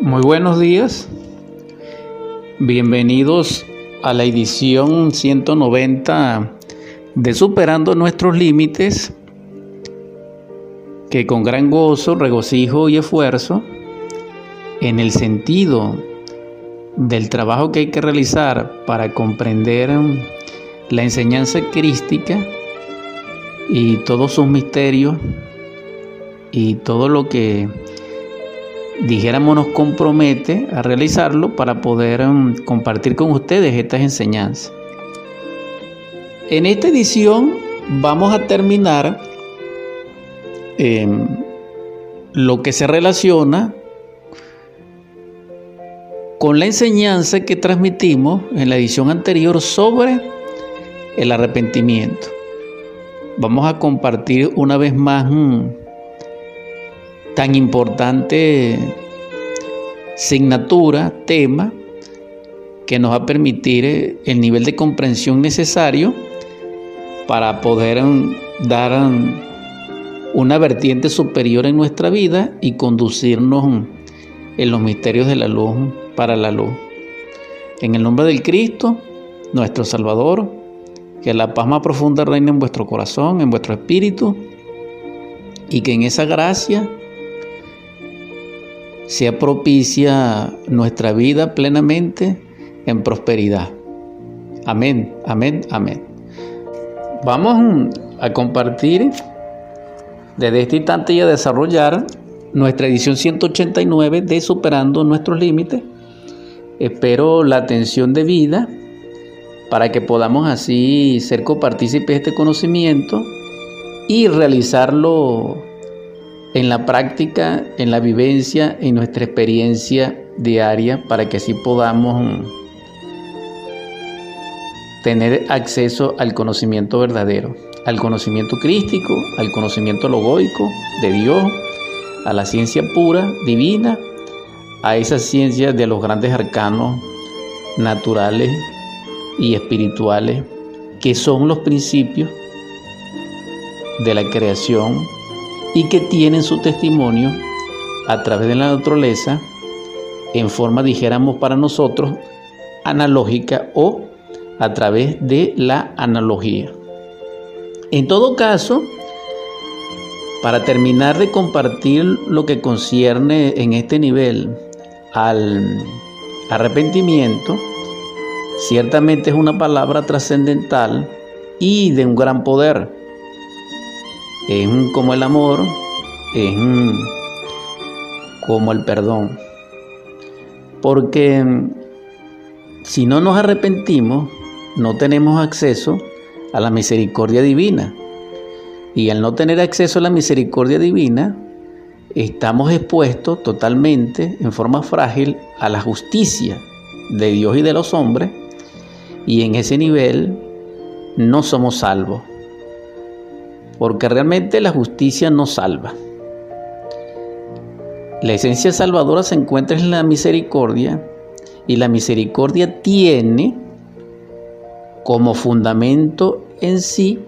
Muy buenos días. Bienvenidos a la edición 190 de Superando nuestros límites, que con gran gozo, regocijo y esfuerzo, en el sentido del trabajo que hay que realizar para comprender la enseñanza crística y todos sus misterios y todo lo que dijéramos nos compromete a realizarlo para poder um, compartir con ustedes estas enseñanzas. En esta edición vamos a terminar em, lo que se relaciona con la enseñanza que transmitimos en la edición anterior sobre el arrepentimiento. Vamos a compartir una vez más mm, tan importante signatura, tema, que nos va a permitir eh, el nivel de comprensión necesario para poder mm, dar mm, una vertiente superior en nuestra vida y conducirnos mm, en los misterios de la luz para la luz. En el nombre del Cristo, nuestro Salvador, que la paz más profunda reine en vuestro corazón, en vuestro espíritu, y que en esa gracia sea propicia nuestra vida plenamente en prosperidad. Amén, amén, amén. Vamos a compartir desde este instante y a desarrollar nuestra edición 189 de Superando nuestros límites. Espero la atención de vida para que podamos así ser copartícipes de este conocimiento y realizarlo en la práctica, en la vivencia, en nuestra experiencia diaria, para que así podamos tener acceso al conocimiento verdadero, al conocimiento crístico, al conocimiento logoico de Dios, a la ciencia pura, divina, a esa ciencia de los grandes arcanos naturales y espirituales, que son los principios de la creación y que tienen su testimonio a través de la naturaleza en forma, dijéramos para nosotros, analógica o a través de la analogía. En todo caso, para terminar de compartir lo que concierne en este nivel al arrepentimiento, ciertamente es una palabra trascendental y de un gran poder es como el amor, es como el perdón. Porque si no nos arrepentimos, no tenemos acceso a la misericordia divina. Y al no tener acceso a la misericordia divina, estamos expuestos totalmente, en forma frágil, a la justicia de Dios y de los hombres. Y en ese nivel no somos salvos porque realmente la justicia no salva. La esencia salvadora se encuentra en la misericordia y la misericordia tiene como fundamento en sí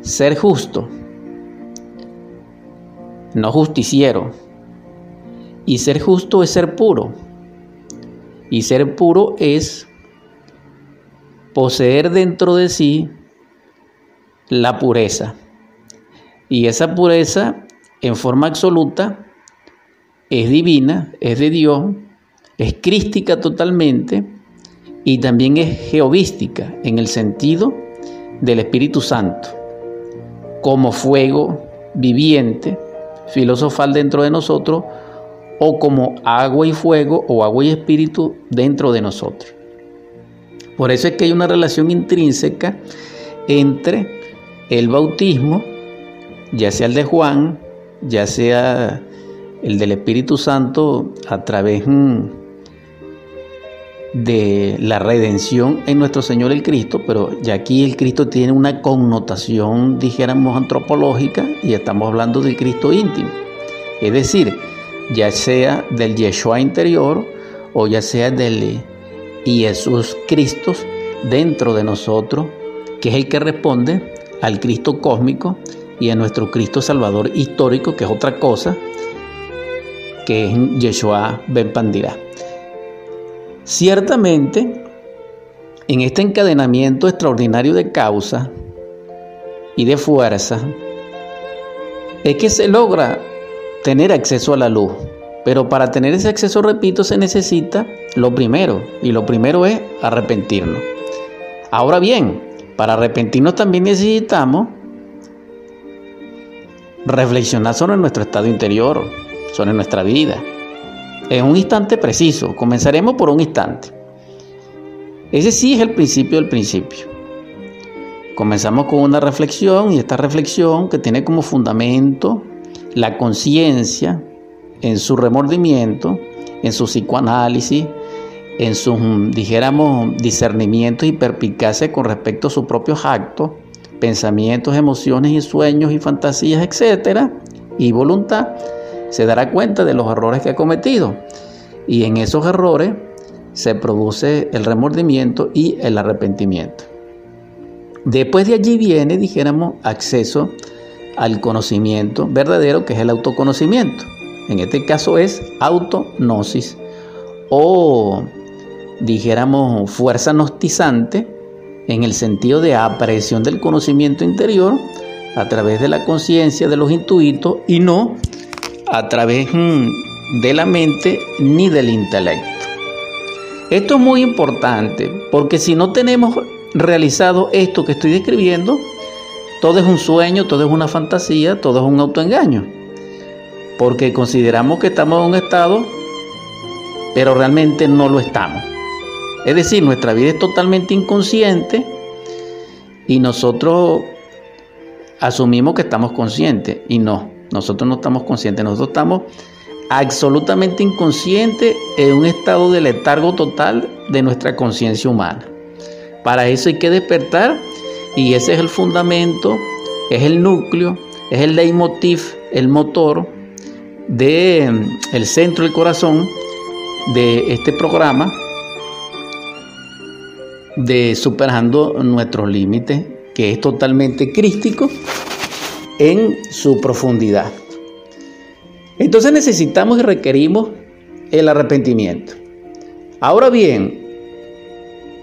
ser justo, no justiciero. Y ser justo es ser puro. Y ser puro es poseer dentro de sí la pureza. Y esa pureza en forma absoluta es divina, es de Dios, es crística totalmente y también es geovística en el sentido del Espíritu Santo, como fuego viviente, filosofal dentro de nosotros, o como agua y fuego o agua y espíritu dentro de nosotros. Por eso es que hay una relación intrínseca entre el bautismo, ya sea el de Juan, ya sea el del Espíritu Santo a través mm, de la redención en nuestro Señor el Cristo, pero ya aquí el Cristo tiene una connotación, dijéramos, antropológica y estamos hablando del Cristo íntimo. Es decir, ya sea del Yeshua interior o ya sea del Jesús Cristo dentro de nosotros, que es el que responde al Cristo cósmico y a nuestro Cristo Salvador histórico, que es otra cosa, que es Yeshua Ben Pandira. Ciertamente, en este encadenamiento extraordinario de causa y de fuerza, es que se logra tener acceso a la luz. Pero para tener ese acceso, repito, se necesita lo primero, y lo primero es arrepentirnos. Ahora bien, para arrepentirnos también necesitamos reflexionar sobre nuestro estado interior, sobre nuestra vida. En un instante preciso, comenzaremos por un instante. Ese sí es el principio del principio. Comenzamos con una reflexión y esta reflexión que tiene como fundamento la conciencia en su remordimiento, en su psicoanálisis, en sus, dijéramos, discernimientos y perpicacia con respecto a sus propios actos, pensamientos, emociones y sueños y fantasías, etcétera, y voluntad, se dará cuenta de los errores que ha cometido. Y en esos errores se produce el remordimiento y el arrepentimiento. Después de allí viene, dijéramos, acceso al conocimiento verdadero, que es el autoconocimiento. En este caso es autognosis o dijéramos fuerza gnostizante en el sentido de aparición del conocimiento interior a través de la conciencia de los intuitos y no a través mm, de la mente ni del intelecto. Esto es muy importante porque si no tenemos realizado esto que estoy describiendo, todo es un sueño, todo es una fantasía, todo es un autoengaño. Porque consideramos que estamos en un estado, pero realmente no lo estamos. Es decir, nuestra vida es totalmente inconsciente y nosotros asumimos que estamos conscientes. Y no, nosotros no estamos conscientes, nosotros estamos absolutamente inconscientes en un estado de letargo total de nuestra conciencia humana. Para eso hay que despertar y ese es el fundamento, es el núcleo, es el leitmotiv, el motor de mm, el centro del corazón de este programa de superando nuestros límites, que es totalmente crístico en su profundidad. Entonces necesitamos y requerimos el arrepentimiento. Ahora bien,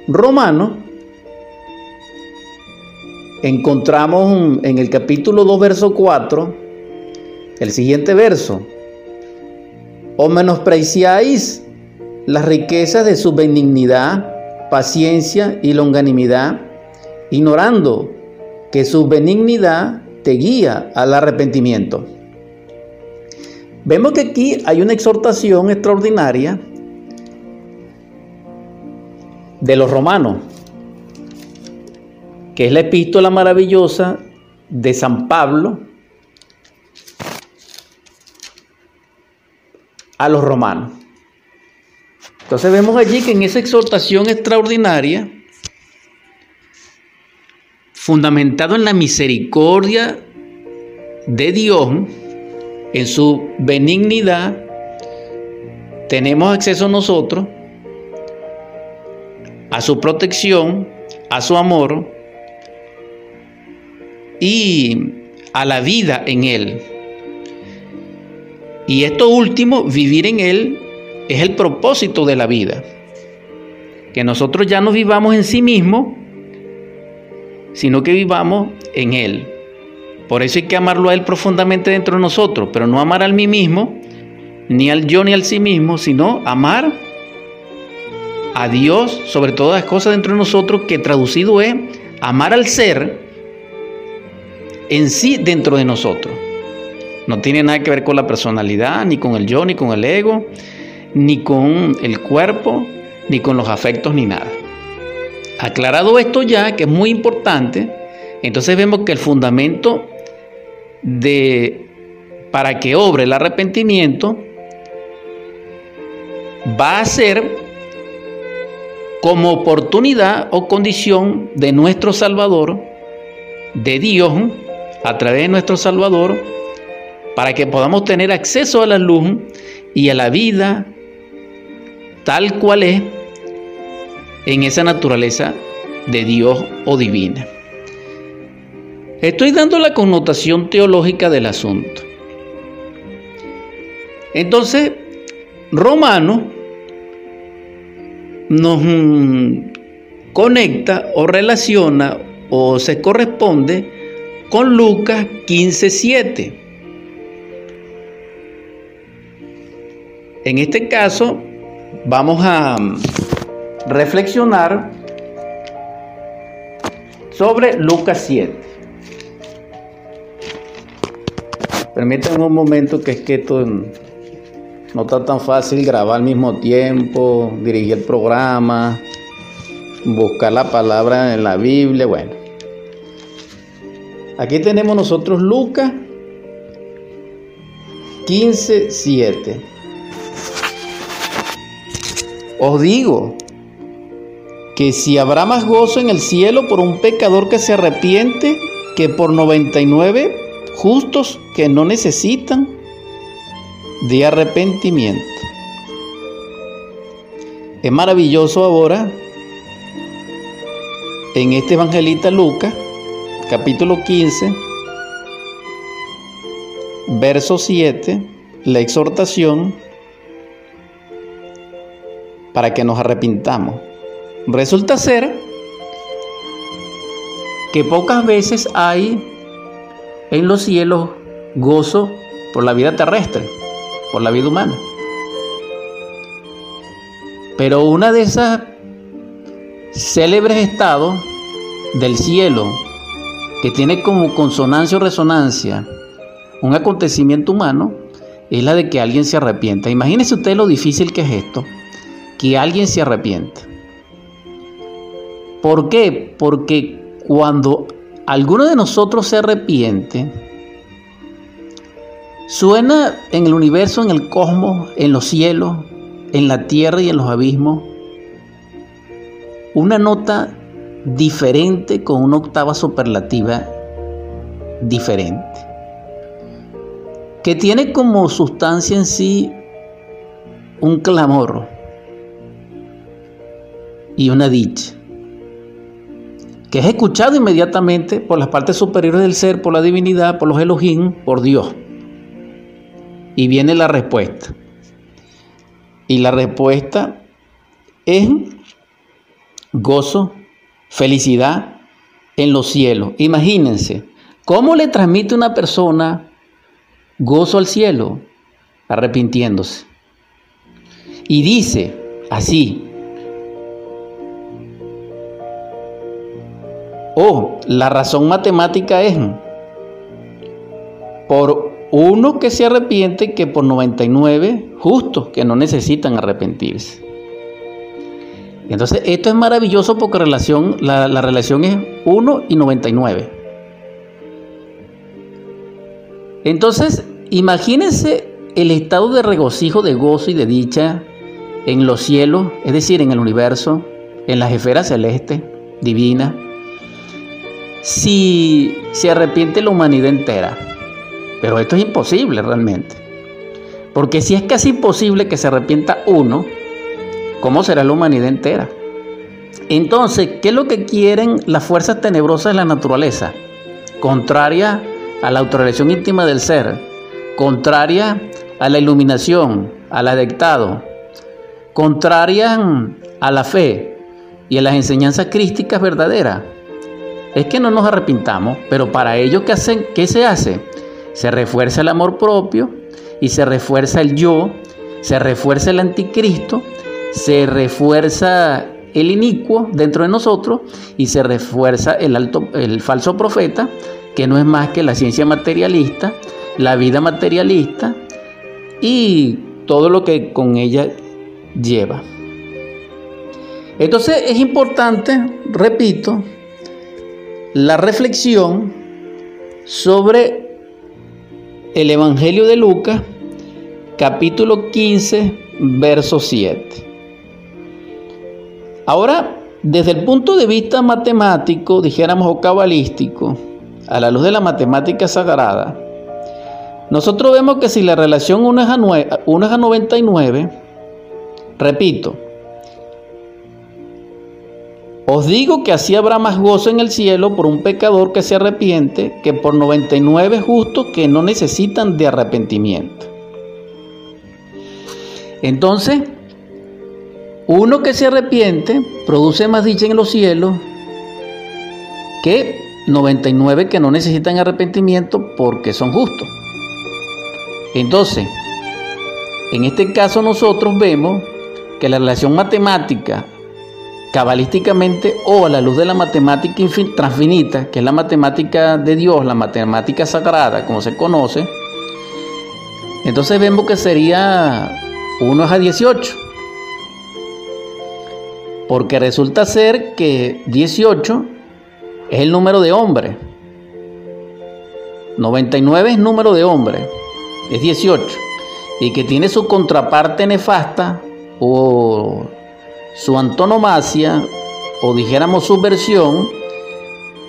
Romano encontramos en el capítulo 2, verso 4, el siguiente verso. O menospreciáis las riquezas de su benignidad, paciencia y longanimidad, ignorando que su benignidad te guía al arrepentimiento. Vemos que aquí hay una exhortación extraordinaria de los romanos que es la epístola maravillosa de San Pablo a los romanos. Entonces vemos allí que en esa exhortación extraordinaria, fundamentado en la misericordia de Dios, en su benignidad, tenemos acceso nosotros a su protección, a su amor, y a la vida en Él. Y esto último, vivir en Él, es el propósito de la vida. Que nosotros ya no vivamos en sí mismos, sino que vivamos en Él. Por eso hay que amarlo a Él profundamente dentro de nosotros, pero no amar al mí mismo, ni al yo ni al sí mismo, sino amar a Dios sobre todas las cosas dentro de nosotros, que traducido es amar al ser en sí dentro de nosotros. No tiene nada que ver con la personalidad, ni con el yo, ni con el ego, ni con el cuerpo, ni con los afectos, ni nada. Aclarado esto ya, que es muy importante, entonces vemos que el fundamento de para que obre el arrepentimiento va a ser como oportunidad o condición de nuestro Salvador, de Dios, a través de nuestro Salvador para que podamos tener acceso a la luz y a la vida tal cual es en esa naturaleza de Dios o divina. Estoy dando la connotación teológica del asunto. Entonces, Romano nos conecta o relaciona o se corresponde con Lucas 15:7. En este caso, vamos a mm, reflexionar sobre Lucas 7. Permítanme un momento que es que esto no está tan fácil grabar al mismo tiempo, dirigir el programa, buscar la palabra en la Biblia, bueno. Aquí tenemos nosotros Lucas 15, 7. Os digo que si habrá más gozo en el cielo por un pecador que se arrepiente que por 99 justos que no necesitan de arrepentimiento. Es maravilloso ahora en este evangelista Lucas, capítulo 15, verso 7, la exhortación para que nos arrepintamos. Resulta ser que pocas veces hay en los cielos gozo por la vida terrestre, por la vida humana. Pero una de esas célebres estados del cielo que tiene como consonancia o resonancia un acontecimiento humano es la de que alguien se arrepienta. Imagínese usted lo difícil que es esto, que alguien se arrepienta. ¿Por qué? Porque cuando alguno de nosotros se arrepiente, suena en el universo, en el cosmos, en los cielos, en la tierra y en los abismos, una nota diferente con una octava superlativa diferente, que tiene como sustancia en sí un clamor y una dicha que es escuchado inmediatamente por las partes superiores del ser, por la divinidad, por los Elohim, por Dios. Y viene la respuesta. Y la respuesta es gozo, felicidad en los cielos. Imagínense, ¿cómo le transmite una persona gozo al cielo? Arrepintiéndose. Y dice así, Oh, la razón matemática es por uno que se arrepiente que por 99 justos que no necesitan arrepentirse. Entonces, esto es maravilloso porque relación, la, la relación es 1 y 99. Entonces, imagínense el estado de regocijo, de gozo y de dicha en los cielos, es decir, en el universo, en las esferas celestes, divinas, si se arrepiente la humanidad entera. Pero esto es imposible realmente. Porque si es casi imposible que se arrepienta uno, ¿cómo será la humanidad entera? Entonces, ¿qué es lo que quieren las fuerzas tenebrosas de la naturaleza? Contraria a la autorrealización íntima del ser, contraria a la iluminación, al adectado, contraria a la fe y a las enseñanzas crísticas verdaderas es que no nos arrepintamos, pero para ello, ¿qué? ¿qué se hace? Se refuerza el amor propio y se refuerza el yo, se refuerza el anticristo, se refuerza el inicuo dentro de nosotros y se refuerza el, alto, el falso profeta, que no es más que la ciencia materialista, la vida materialista y todo lo que con ella lleva. Entonces es importante, repito, la reflexión sobre el Evangelio de Lucas, capítulo 15, verso 7. Ahora, desde el punto de vista matemático, dijéramos o cabalístico, a la luz de la matemática sagrada, nosotros vemos que si la relación 1 es a, 1 es a 99, repito, os digo que así habrá más gozo en el cielo por un pecador que se arrepiente que por 99 justos que no necesitan de arrepentimiento. Entonces, uno que se arrepiente produce más dicha en los cielos que 99 que no necesitan arrepentimiento porque son justos. Entonces, en este caso nosotros vemos que la relación matemática, cabalísticamente o a la luz de la matemática transfinita, que es la matemática de Dios, la matemática sagrada, como se conoce, entonces vemos que sería 1 a 18. Porque resulta ser que 18 es el número de hombre. 99 es número de hombre, es 18. Y que tiene su contraparte nefasta o su antonomasia o dijéramos su versión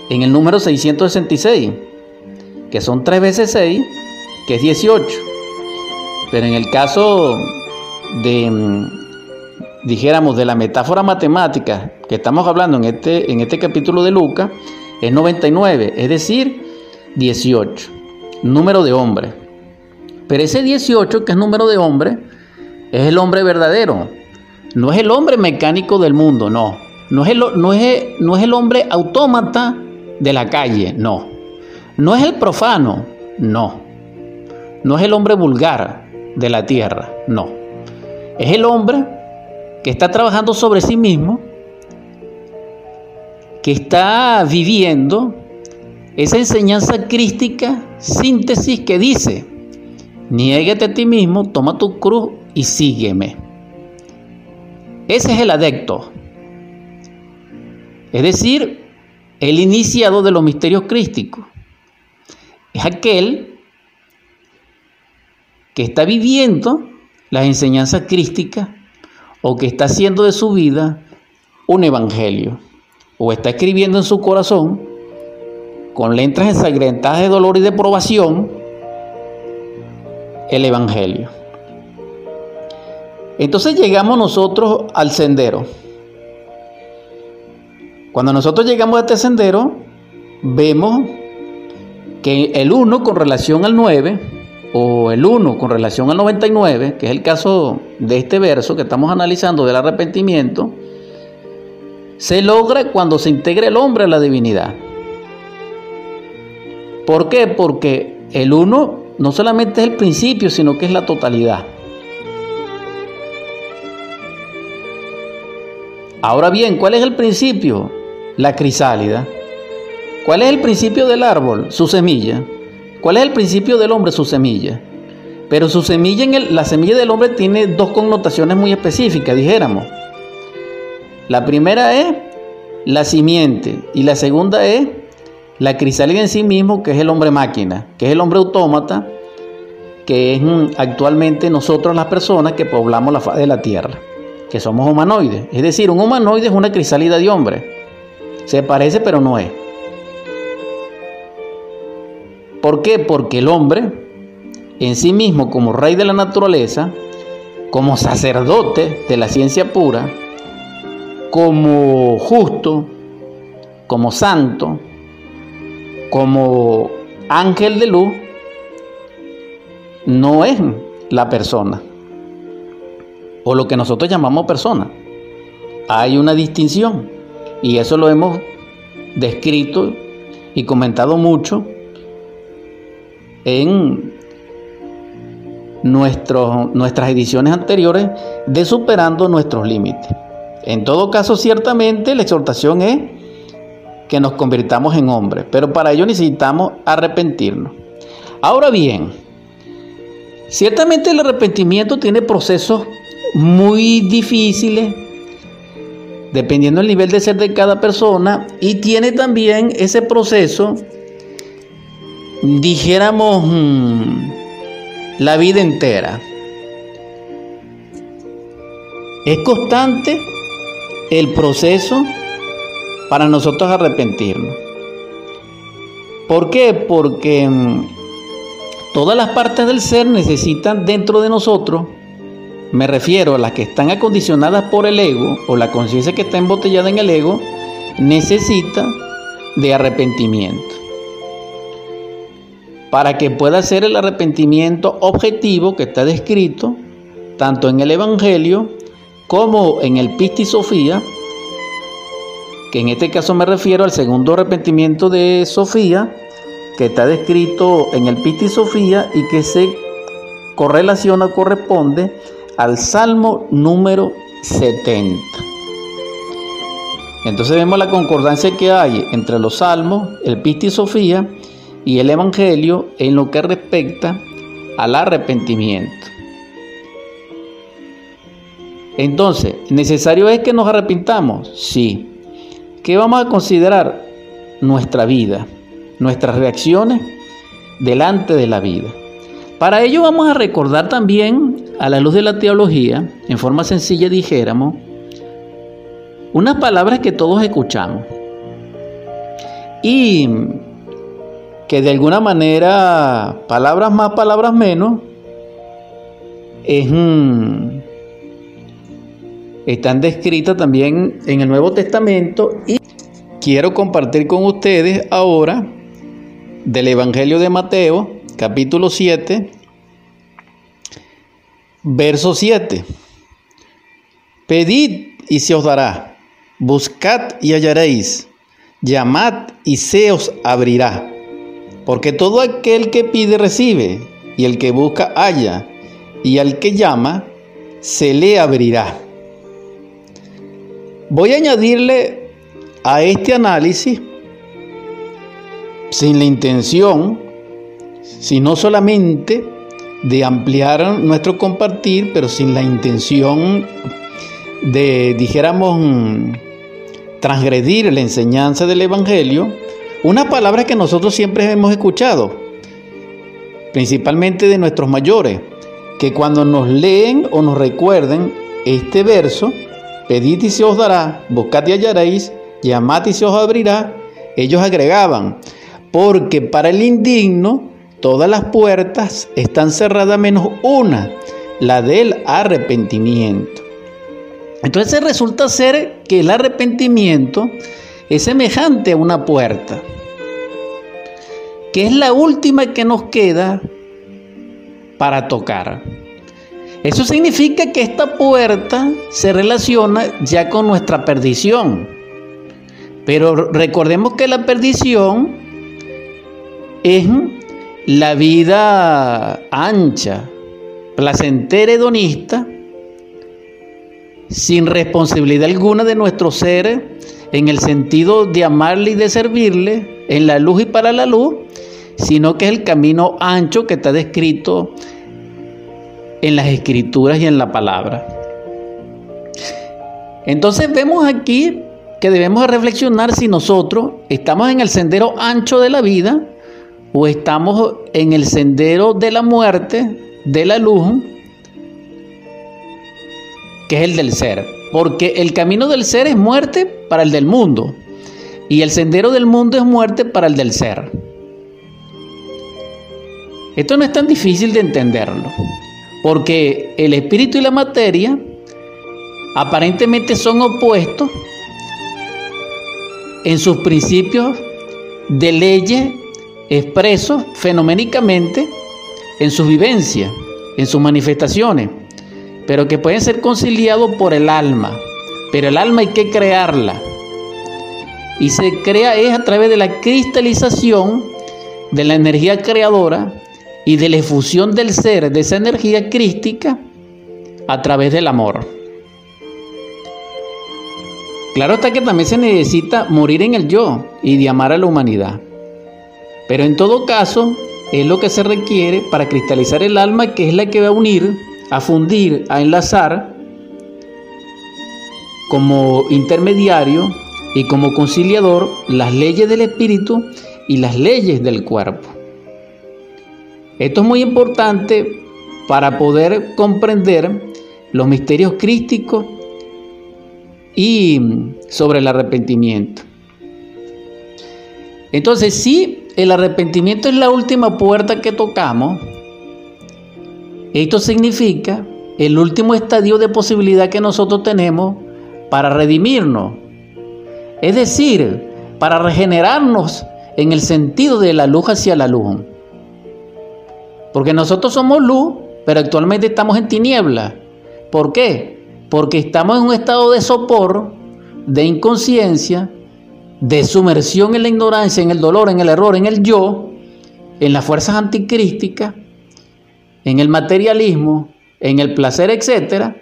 en el número 666, que son 3 veces 6, que es 18. Pero en el caso de, mm, dijéramos, de la metáfora matemática que estamos hablando en este, en este capítulo de Lucas, es 99, es decir, 18, número de hombre. Pero ese 18, que es número de hombre, es el hombre verdadero. No es el hombre mecánico del mundo, no. No es el, no es, no es el hombre autómata de la calle, no. No es el profano, no. No es el hombre vulgar de la tierra, no. Es el hombre que está trabajando sobre sí mismo, que está viviendo esa enseñanza crística, síntesis que dice, niégate a ti mismo, toma tu cruz y sígueme. Ese es el adecto. Es decir, el iniciado de los misterios crísticos. Es aquel que está viviendo las enseñanzas crísticas o que está haciendo de su vida un evangelio o está escribiendo en su corazón con letras ensangrentadas de dolor y de probación el evangelio. Entonces llegamos nosotros al sendero. Cuando nosotros llegamos a este sendero, vemos que el 1 con relación al 9 o el 1 con relación al 99, que es el caso de este verso que estamos analizando del arrepentimiento, se logra cuando se integra el hombre a la divinidad. ¿Por qué? Porque el 1 no solamente es el principio, sino que es la totalidad. Ahora bien, ¿cuál es el principio? La crisálida. ¿Cuál es el principio del árbol? Su semilla. ¿Cuál es el principio del hombre? Su semilla. Pero su semilla, en la semilla del hombre tiene dos connotaciones muy específicas, dijéramos. La primera es la simiente y la segunda es la crisálida en sí mismo, que es el hombre máquina, que es el hombre autómata, que es mm, actualmente nosotros las personas que poblamos la faz de la tierra, somos humanoides. Es decir, un humanoide es una crisálida de hombre. Se parece pero no es. ¿Por qué? Porque el hombre, en sí mismo como rey de la naturaleza, como sacerdote de la ciencia pura, como justo, como santo, como ángel de luz, no es la persona, o lo que nosotros llamamos persona. Hay una distinción, y eso lo hemos descrito y comentado mucho en nuestras ediciones anteriores de Superando nuestros límites. En todo caso, ciertamente la exhortación es que nos convirtamos en hombres, pero para ello necesitamos arrepentirnos. Ahora bien, ciertamente el arrepentimiento tiene procesos muy difíciles, dependiendo del nivel de ser de cada persona, y tiene también ese proceso dijéramos mm, la vida entera. Es constante el proceso para nosotros arrepentirnos. ¿Por qué? Porque mm, todas las partes del ser necesitan dentro de nosotros, me refiero a las que están acondicionadas por el ego o la conciencia que está embotellada en el ego, necesita de arrepentimiento. Para que pueda ser el arrepentimiento objetivo que está descrito tanto en el Evangelio como en el Pisti Sofía, que en este caso me refiero al segundo arrepentimiento de Sofía, que está descrito en el Pisti Sofía y que se correlaciona, corresponde al Salmo número 70. Entonces vemos la concordancia que hay entre los salmos, el Pisti Sofía y el Evangelio en lo que respecta al arrepentimiento. Entonces, ¿necesario es que nos arrepintamos? Sí. ¿Qué vamos a considerar? Nuestra vida, nuestras reacciones delante de la vida. Para ello vamos a recordar también, a la luz de la teología, en forma sencilla dijéramos, unas palabras que todos escuchamos y que de alguna manera, palabras más, palabras menos, mm, están descritas también en el Nuevo Testamento y quiero compartir con ustedes ahora del Evangelio de Mateo, capítulo 7, verso 7. Pedid y se os dará, buscad y hallaréis, llamad y se os abrirá. Porque todo aquel que pide recibe, y el que busca halla, y al que llama se le abrirá. Voy a añadirle a este análisis, sin la intención, sino solamente de ampliar nuestro compartir, pero sin la intención de, dijéramos, transgredir la enseñanza del Evangelio, una palabra que nosotros siempre hemos escuchado, principalmente de nuestros mayores, que cuando nos leen o nos recuerden este verso, pedid y se os dará, buscad y hallaréis, llamad y se os abrirá, ellos agregaban, porque para el indigno todas las puertas están cerradas menos una, la del arrepentimiento. Entonces resulta ser que el arrepentimiento es semejante a una puerta, que es la última que nos queda para tocar. Eso significa que esta puerta se relaciona ya con nuestra perdición. Pero recordemos que la perdición es la vida ancha, placentera, hedonista, sin responsabilidad alguna de nuestro ser en el sentido de amarle y de servirle en la luz y para la luz, sino que es el camino ancho que está descrito en las escrituras y en la palabra. Entonces vemos aquí que debemos reflexionar si nosotros estamos en el sendero ancho de la vida o estamos en el sendero de la muerte, de la luz, que es el del ser. Porque el camino del ser es muerte para el del mundo y el sendero del mundo es muerte para el del ser. Esto no es tan difícil de entenderlo, porque el espíritu y la materia aparentemente son opuestos en sus principios de leyes expresos fenoménicamente en su vivencia, en sus manifestaciones, pero que pueden ser conciliados por el alma. Pero el alma hay que crearla. Y se crea es a través de la cristalización de la energía creadora y de la efusión del ser, de esa energía crística, a través del amor. Claro está que también se necesita morir en el yo y de amar a la humanidad. Pero en todo caso, es lo que se requiere para cristalizar el alma, que es la que va a unir, a fundir, a enlazar como intermediario y como conciliador las leyes del espíritu y las leyes del cuerpo. Esto es muy importante para poder comprender los misterios crísticos y sobre el arrepentimiento. Entonces, si el arrepentimiento es la última puerta que tocamos, esto significa el último estadio de posibilidad que nosotros tenemos para redimirnos. Es decir, para regenerarnos en el sentido de la luz hacia la luz. Porque nosotros somos luz, pero actualmente estamos en tiniebla. ¿Por qué? Porque estamos en un estado de sopor, de inconsciencia, de sumersión en la ignorancia, en el dolor, en el error, en el yo, en las fuerzas anticrísticas, en el materialismo, en el placer, etcétera,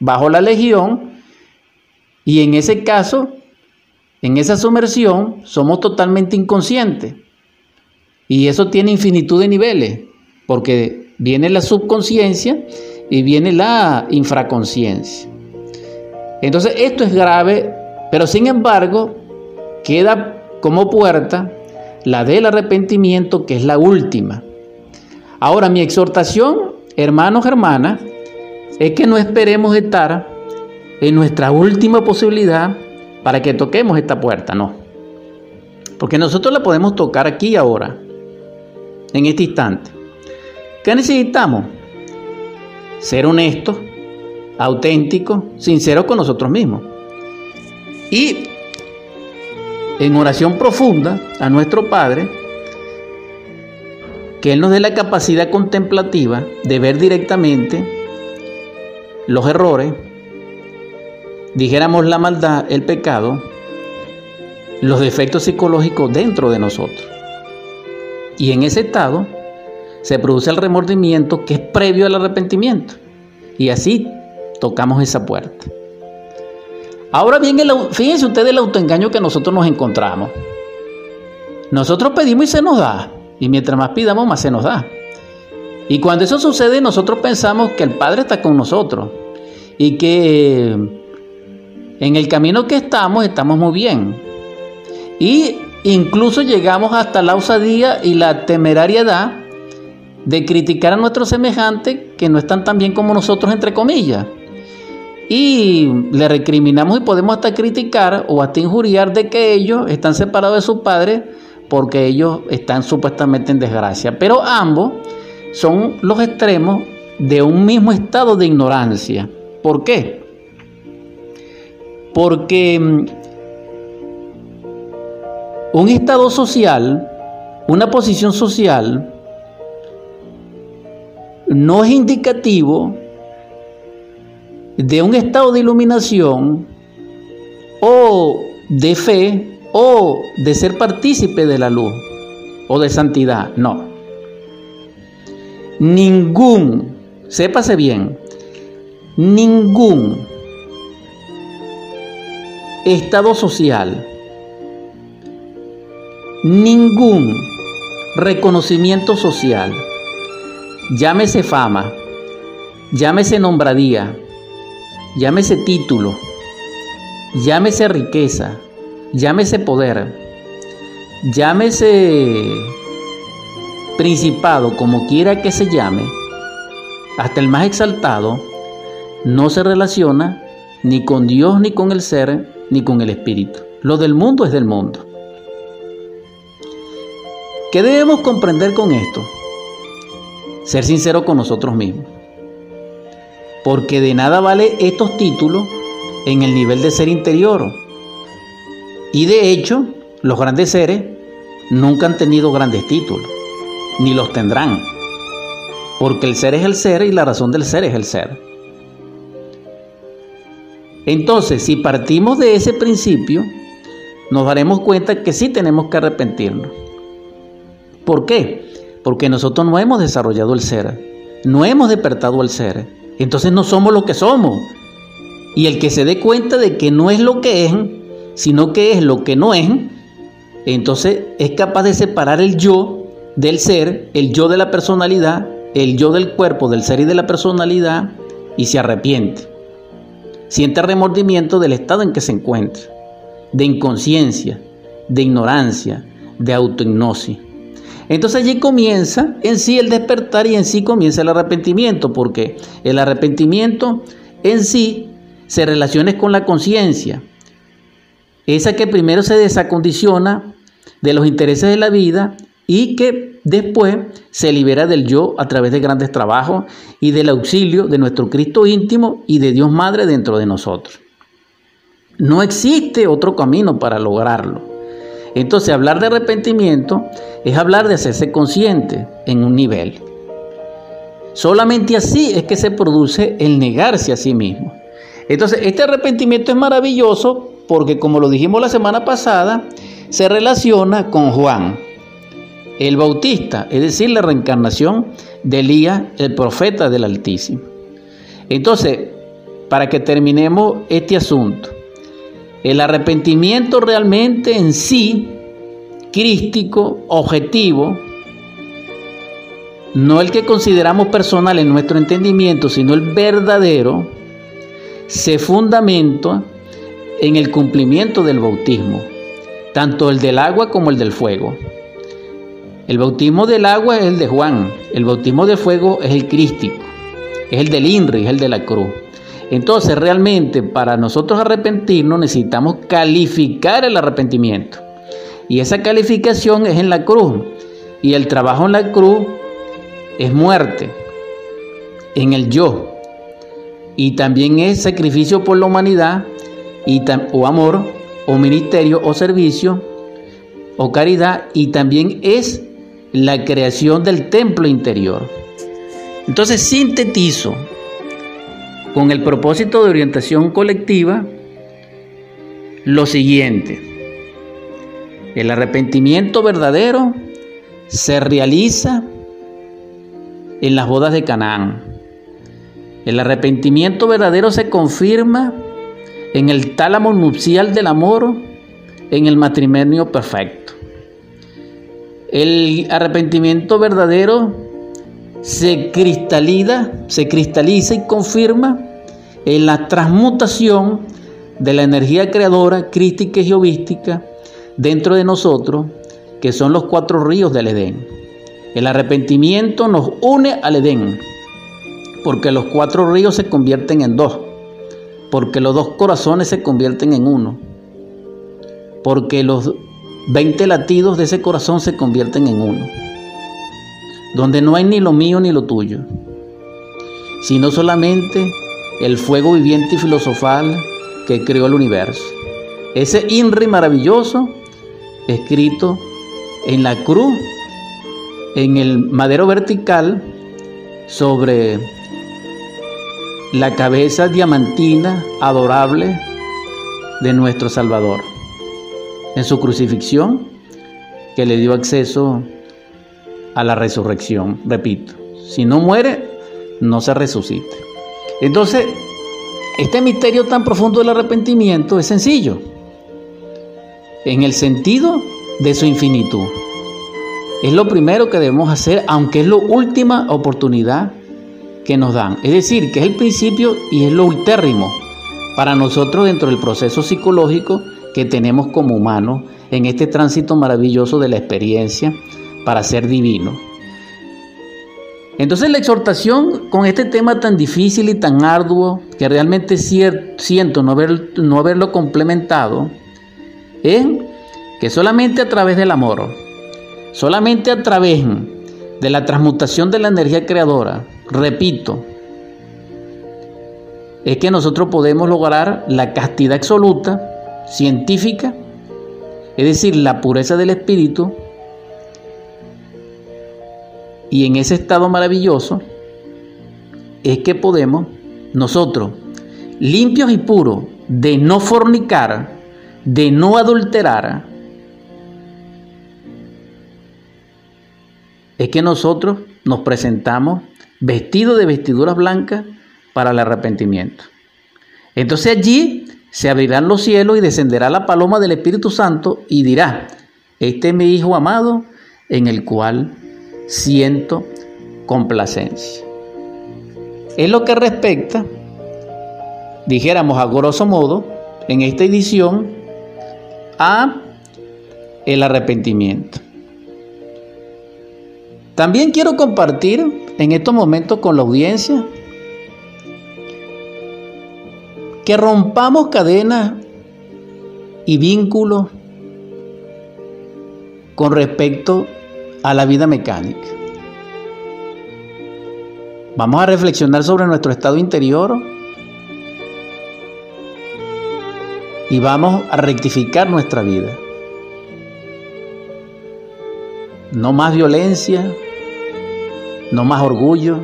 bajo la legión, y en ese caso, en esa sumersión, somos totalmente inconscientes. Y eso tiene infinitud de niveles, porque viene la subconsciencia y viene la infraconsciencia. Entonces esto es grave, pero sin embargo queda como puerta la del arrepentimiento, que es la última. Ahora mi exhortación, hermanos, hermanas, es que no esperemos estar en nuestra última posibilidad para que toquemos esta puerta, no. Porque nosotros la podemos tocar aquí ahora, en este instante. ¿Qué necesitamos? Ser honestos, auténticos, sinceros con nosotros mismos. Y en oración profunda a nuestro Padre, que Él nos dé la capacidad contemplativa de ver directamente los errores, dijéramos la maldad, el pecado, los defectos psicológicos dentro de nosotros. Y en ese estado se produce el remordimiento que es previo al arrepentimiento. Y así tocamos esa puerta. Ahora bien, fíjense ustedes el autoengaño que nosotros nos encontramos. Nosotros pedimos y se nos da. Y mientras más pidamos, más se nos da. Y cuando eso sucede, nosotros pensamos que el Padre está con nosotros. Y que en el camino que estamos, estamos muy bien. Y incluso llegamos hasta la osadía y la temerariedad de criticar a nuestros semejantes que no están tan bien como nosotros, entre comillas. Y le recriminamos y podemos hasta criticar o hasta injuriar de que ellos están separados de su padre porque ellos están supuestamente en desgracia. Pero ambos son los extremos de un mismo estado de ignorancia. ¿Por qué? Porque mm, un estado social, una posición social, no es indicativo de un estado de iluminación o de fe o de ser partícipe de la luz o de santidad. No. Ningún, sépase bien, ningún estado social, ningún reconocimiento social, llámese fama, llámese nombradía, llámese título, llámese riqueza, llámese poder, llámese principado, como quiera que se llame, hasta el más exaltado, no se relaciona ni con Dios, ni con el ser, ni con el espíritu. Lo del mundo es del mundo. ¿Qué debemos comprender con esto? Ser sincero con nosotros mismos porque de nada vale estos títulos en el nivel de ser interior. Y de hecho, los grandes seres nunca han tenido grandes títulos, ni los tendrán, porque el ser es el ser y la razón del ser es el ser. Entonces, si partimos de ese principio, nos daremos cuenta que sí tenemos que arrepentirnos. ¿Por qué? Porque nosotros no hemos desarrollado el ser, no hemos despertado el ser entonces no somos lo que somos. Y el que se dé cuenta de que no es lo que es, sino que es lo que no es, entonces es capaz de separar el yo del ser, el yo de la personalidad, el yo del cuerpo, del ser y de la personalidad, y se arrepiente. Siente remordimiento del estado en que se encuentra, de inconsciencia, de ignorancia, de autohipnosis. Entonces allí comienza en sí el despertar y en sí comienza el arrepentimiento, porque el arrepentimiento en sí se relaciona con la conciencia, esa que primero se desacondiciona de los intereses de la vida y que después se libera del yo a través de grandes trabajos y del auxilio de nuestro Cristo íntimo y de Dios Madre dentro de nosotros. No existe otro camino para lograrlo. Entonces hablar de arrepentimiento es hablar de hacerse consciente en un nivel. Solamente así es que se produce el negarse a sí mismo. Entonces, este arrepentimiento es maravilloso porque, como lo dijimos la semana pasada, se relaciona con Juan, el Bautista, es decir, la reencarnación de Elías, el profeta del Altísimo. Entonces, para que terminemos este asunto, el arrepentimiento realmente en sí, crístico, objetivo, no el que consideramos personal en nuestro entendimiento, sino el verdadero, se fundamenta en el cumplimiento del bautismo, tanto el del agua como el del fuego. El bautismo del agua es el de Juan, el bautismo del fuego es el crístico, es el del INRI, es el de la cruz. Entonces realmente para nosotros arrepentirnos necesitamos calificar el arrepentimiento. Y esa calificación es en la cruz. Y el trabajo en la cruz es muerte, en el yo. Y también es sacrificio por la humanidad y o amor o ministerio o servicio o caridad y también es la creación del templo interior. Entonces sintetizo con el propósito de orientación colectiva lo siguiente. El arrepentimiento verdadero se realiza en las bodas de Canaán. El arrepentimiento verdadero se confirma en el tálamo nupcial del amor, en el matrimonio perfecto. El arrepentimiento verdadero se cristaliza, se cristaliza y confirma en la transmutación de la energía creadora, crítica y geovística dentro de nosotros, que son los cuatro ríos del Edén. El arrepentimiento nos une al Edén, porque los cuatro ríos se convierten en dos, porque los dos corazones se convierten en uno, porque los 20 latidos de ese corazón se convierten en uno donde no hay ni lo mío ni lo tuyo, sino solamente el fuego viviente y filosofal que creó el universo. Ese INRI maravilloso escrito en la cruz, en el madero vertical, sobre la cabeza diamantina adorable de nuestro Salvador, en su crucifixión que le dio acceso a la resurrección. Repito, si no muere, no se resucita. Entonces, este misterio tan profundo del arrepentimiento es sencillo, en el sentido de su infinitud. Es lo primero que debemos hacer, aunque es la última oportunidad que nos dan. Es decir, que es el principio y es lo ultérrimo para nosotros dentro del proceso psicológico que tenemos como humanos en este tránsito maravilloso de la experiencia para ser divino. Entonces la exhortación con este tema tan difícil y tan arduo, que realmente siento no, haberlo complementado, es que solamente a través del amor, solamente a través de la transmutación de la energía creadora, repito, es que nosotros podemos lograr la castidad absoluta, científica, es decir, la pureza del espíritu, y en ese estado maravilloso es que podemos nosotros, limpios y puros, de no fornicar, de no adulterar, es que nosotros nos presentamos vestidos de vestiduras blancas para el arrepentimiento. Entonces allí se abrirán los cielos y descenderá la paloma del Espíritu Santo y dirá, este es mi Hijo amado en el cual siento complacencia. Es lo que respecta, dijéramos a grosso modo, en esta edición, a el arrepentimiento. También quiero compartir en estos momentos con la audiencia que rompamos cadenas y vínculos con respecto a la vida mecánica. Vamos a reflexionar sobre nuestro estado interior y vamos a rectificar nuestra vida. No más violencia, no más orgullo,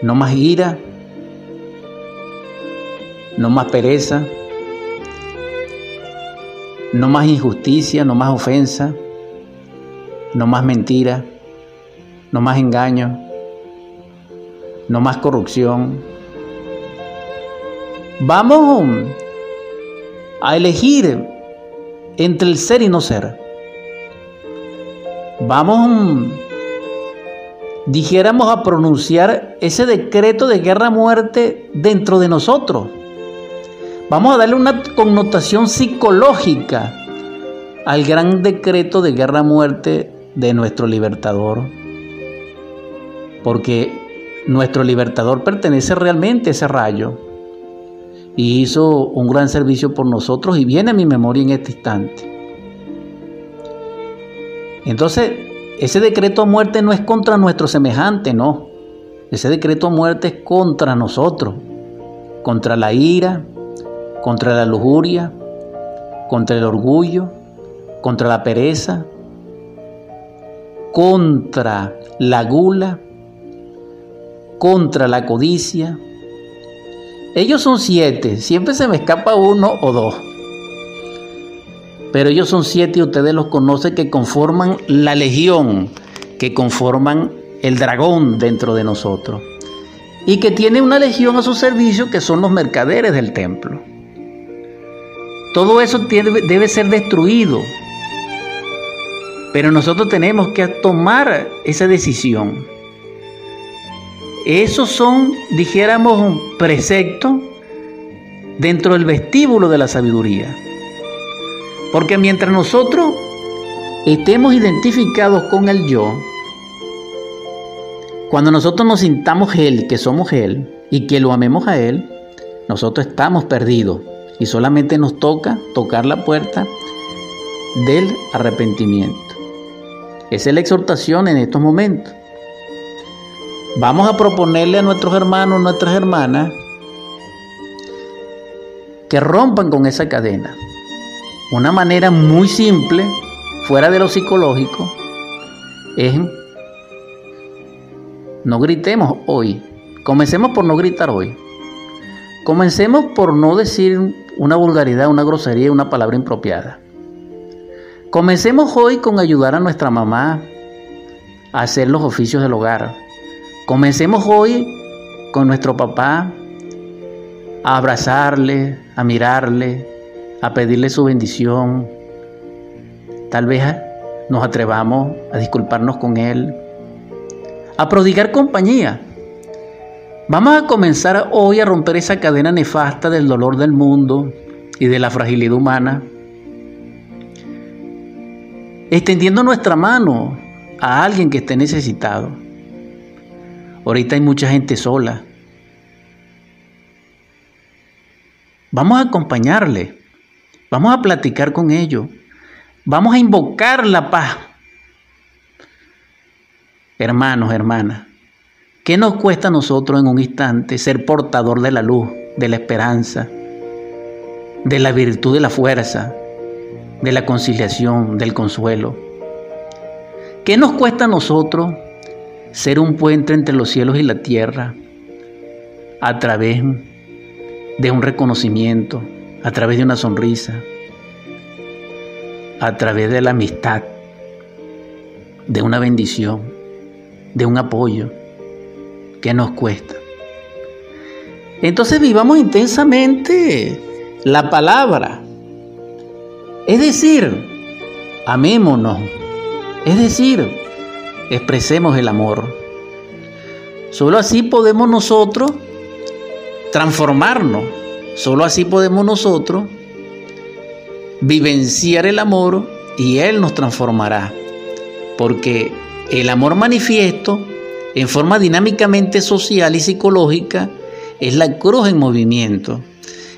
no más ira, no más pereza, no más injusticia, no más ofensa, no más mentira, no más engaño, no más corrupción. Vamos a elegir entre el ser y no ser. Vamos, dijéramos, a pronunciar ese decreto de guerra-muerte dentro de nosotros. Vamos a darle una connotación psicológica al gran decreto de guerra-muerte de nuestro libertador. Porque nuestro libertador pertenece realmente a ese rayo y hizo un gran servicio por nosotros y viene a mi memoria en este instante. Entonces, ese decreto a muerte no es contra nuestro semejante, no. Ese decreto a muerte es contra nosotros, contra la ira, contra la lujuria, contra el orgullo, contra la pereza, contra la gula, contra la codicia, ellos son siete, siempre se me escapa uno o dos. Pero ellos son siete y ustedes los conocen que conforman la legión, que conforman el dragón dentro de nosotros. Y que tiene una legión a su servicio que son los mercaderes del templo. Todo eso debe ser destruido. Pero nosotros tenemos que tomar esa decisión. Esos son, dijéramos, preceptos dentro del vestíbulo de la sabiduría. Porque mientras nosotros estemos identificados con el yo, cuando nosotros nos sintamos Él, que somos Él, y que lo amemos a Él, nosotros estamos perdidos. Y solamente nos toca tocar la puerta del arrepentimiento. Esa es la exhortación en estos momentos. Vamos a proponerle a nuestros hermanos, nuestras hermanas, que rompan con esa cadena. Una manera muy simple, fuera de lo psicológico, es no gritemos hoy. Comencemos por no gritar hoy. Comencemos por no decir una vulgaridad, una grosería, una palabra impropiada. Comencemos hoy con ayudar a nuestra mamá a hacer los oficios del hogar Comencemos hoy con nuestro papá a abrazarle, a mirarle, a pedirle su bendición. Tal vez nos atrevamos a disculparnos con él, a prodigar compañía. Vamos a comenzar hoy a romper esa cadena nefasta del dolor del mundo y de la fragilidad humana, extendiendo nuestra mano a alguien que esté necesitado. Ahorita hay mucha gente sola. Vamos a acompañarle. Vamos a platicar con ellos. Vamos a invocar la paz. Hermanos, hermanas, ¿qué nos cuesta a nosotros en un instante ser portador de la luz, de la esperanza, de la virtud de la fuerza, de la conciliación, del consuelo? ¿Qué nos cuesta a nosotros ser un puente entre los cielos y la tierra a través de un reconocimiento, a través de una sonrisa, a través de la amistad, de una bendición, de un apoyo que nos cuesta. Entonces vivamos intensamente la palabra. Es decir, amémonos. Es decir, expresemos el amor. Solo así podemos nosotros transformarnos. Solo así podemos nosotros vivenciar el amor y Él nos transformará. Porque el amor manifiesto en forma dinámicamente social y psicológica es la cruz en movimiento.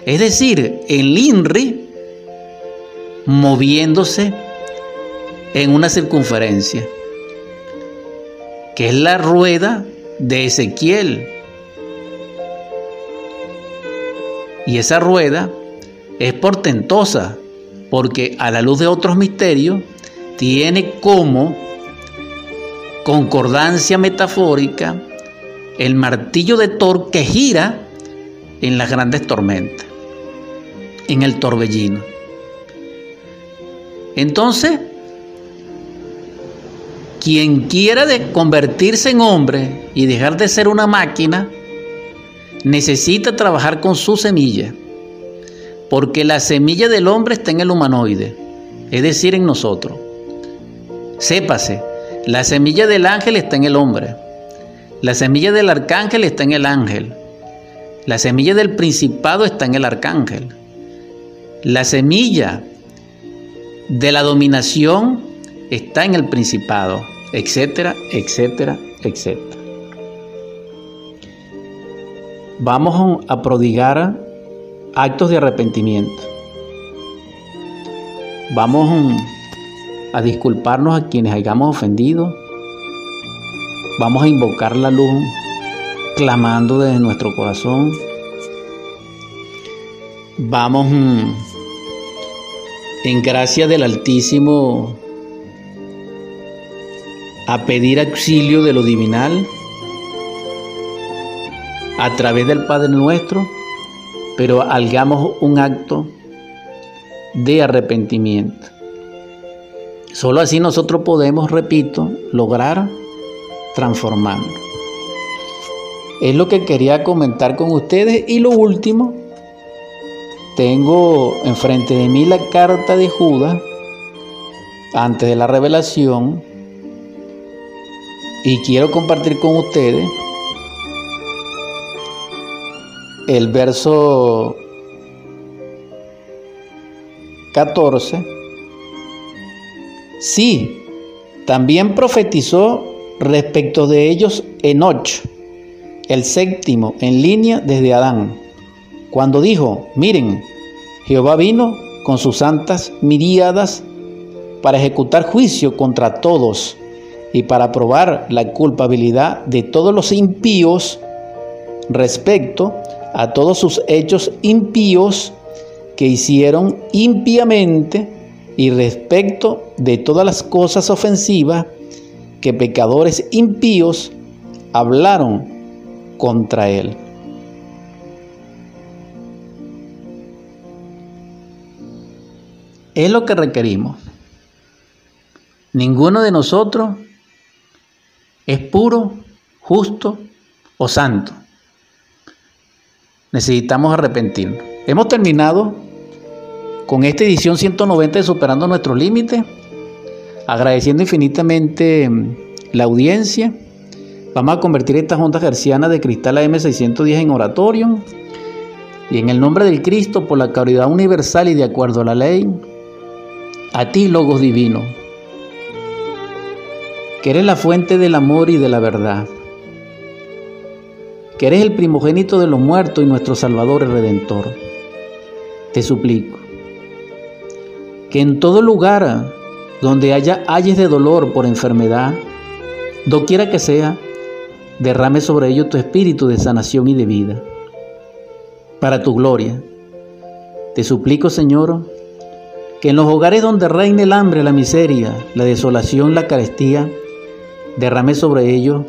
Es decir, el INRI moviéndose en una circunferencia que es la rueda de Ezequiel. Y esa rueda es portentosa porque a la luz de otros misterios tiene como concordancia metafórica el martillo de Thor que gira en las grandes tormentas, en el torbellino. Entonces, quien quiera de convertirse en hombre y dejar de ser una máquina, necesita trabajar con su semilla, porque la semilla del hombre está en el humanoide, es decir, en nosotros. Sépase, la semilla del ángel está en el hombre, la semilla del arcángel está en el ángel, la semilla del principado está en el arcángel, la semilla de la dominación está en el principado, etcétera, etcétera, etcétera. Vamos a prodigar actos de arrepentimiento. Vamos a disculparnos a quienes hayamos ofendido. Vamos a invocar la luz clamando desde nuestro corazón. Vamos en gracia del Altísimo a pedir auxilio de lo divinal a través del Padre nuestro, pero hagamos un acto de arrepentimiento. Solo así nosotros podemos, repito, lograr transformarnos. Es lo que quería comentar con ustedes. Y lo último, tengo enfrente de mí la carta de Judas antes de la revelación y quiero compartir con ustedes el verso 14. Sí, también profetizó respecto de ellos Enoch, el séptimo en línea desde Adán cuando dijo, miren, Jehová vino con sus santas miríadas para ejecutar juicio contra todos y para probar la culpabilidad de todos los impíos respecto a todos sus hechos impíos que hicieron impíamente y respecto de todas las cosas ofensivas que pecadores impíos hablaron contra él. Es lo que requerimos. Ninguno de nosotros es puro, justo o santo. Necesitamos arrepentirnos. Hemos terminado con esta edición 190 de Superando Nuestros Límites, agradeciendo infinitamente mm, la audiencia. Vamos a convertir estas ondas gercianas de cristal AM610 en oratorio. Y en el nombre del Cristo, por la caridad universal y de acuerdo a la ley, a ti, Logos Divino, que eres la fuente del amor y de la verdad, que eres el primogénito de los muertos y nuestro Salvador y Redentor. Te suplico que en todo lugar donde haya halles de dolor por enfermedad, doquiera que sea, derrame sobre ellos tu espíritu de sanación y de vida. Para tu gloria. Te suplico, Señor, en los hogares donde reine el hambre, la miseria, la desolación, la carestía, derrame sobre ellos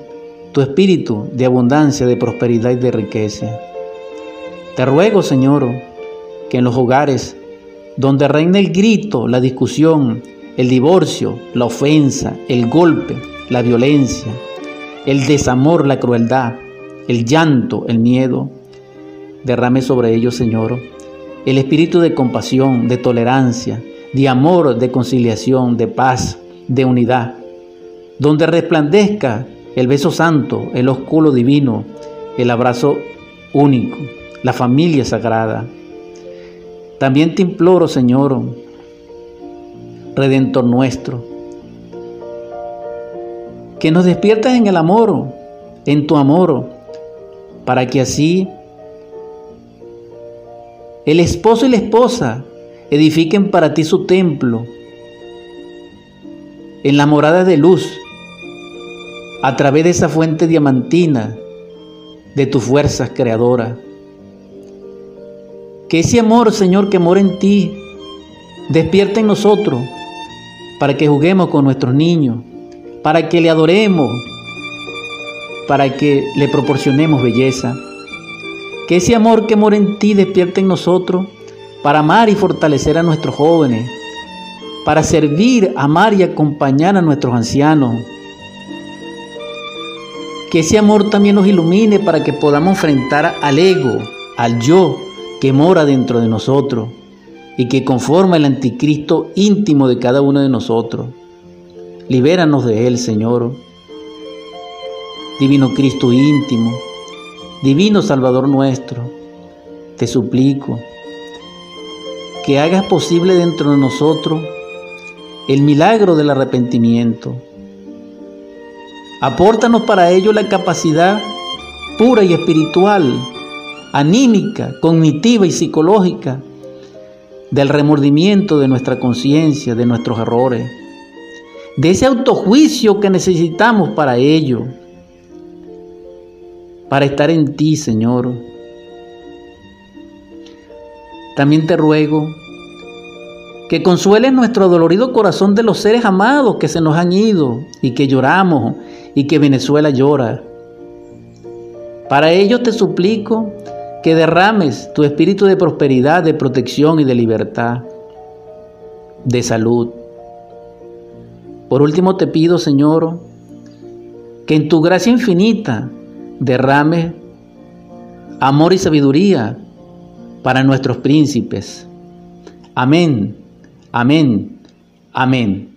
tu espíritu de abundancia, de prosperidad y de riqueza. Te ruego, Señor, que en los hogares donde reine el grito, la discusión, el divorcio, la ofensa, el golpe, la violencia, el desamor, la crueldad, el llanto, el miedo, derrame sobre ellos, Señor, el espíritu de compasión, de tolerancia, de amor, de conciliación, de paz, de unidad, donde resplandezca el beso santo, el oscuro divino, el abrazo único, la familia sagrada. También te imploro, Señor, Redentor nuestro, que nos despiertas en el amor, en tu amor, para que así el esposo y la esposa edifiquen para ti su templo en la morada de luz, a través de esa fuente diamantina de tus fuerzas creadoras. Que ese amor, Señor, que mora en ti, despierte en nosotros para que juguemos con nuestros niños, para que le adoremos, para que le proporcionemos belleza. Que ese amor que mora en ti despierte en nosotros para amar y fortalecer a nuestros jóvenes, para servir, amar y acompañar a nuestros ancianos. Que ese amor también nos ilumine para que podamos enfrentar al ego, al yo que mora dentro de nosotros y que conforma el anticristo íntimo de cada uno de nosotros. Libéranos de él, Señor. Divino Cristo íntimo, Divino Salvador nuestro, te suplico que hagas posible dentro de nosotros el milagro del arrepentimiento. Apórtanos para ello la capacidad pura y espiritual, anímica, cognitiva y psicológica del remordimiento de nuestra conciencia, de nuestros errores, de ese autojuicio que necesitamos para ello, para estar en ti, Señor. También te ruego que consueles nuestro dolorido corazón de los seres amados que se nos han ido y que lloramos y que Venezuela llora. Para ello te suplico que derrames tu espíritu de prosperidad, de protección y de libertad, de salud. Por último te pido, Señor, que en tu gracia infinita derrame amor y sabiduría para nuestros príncipes. Amén, amén, amén.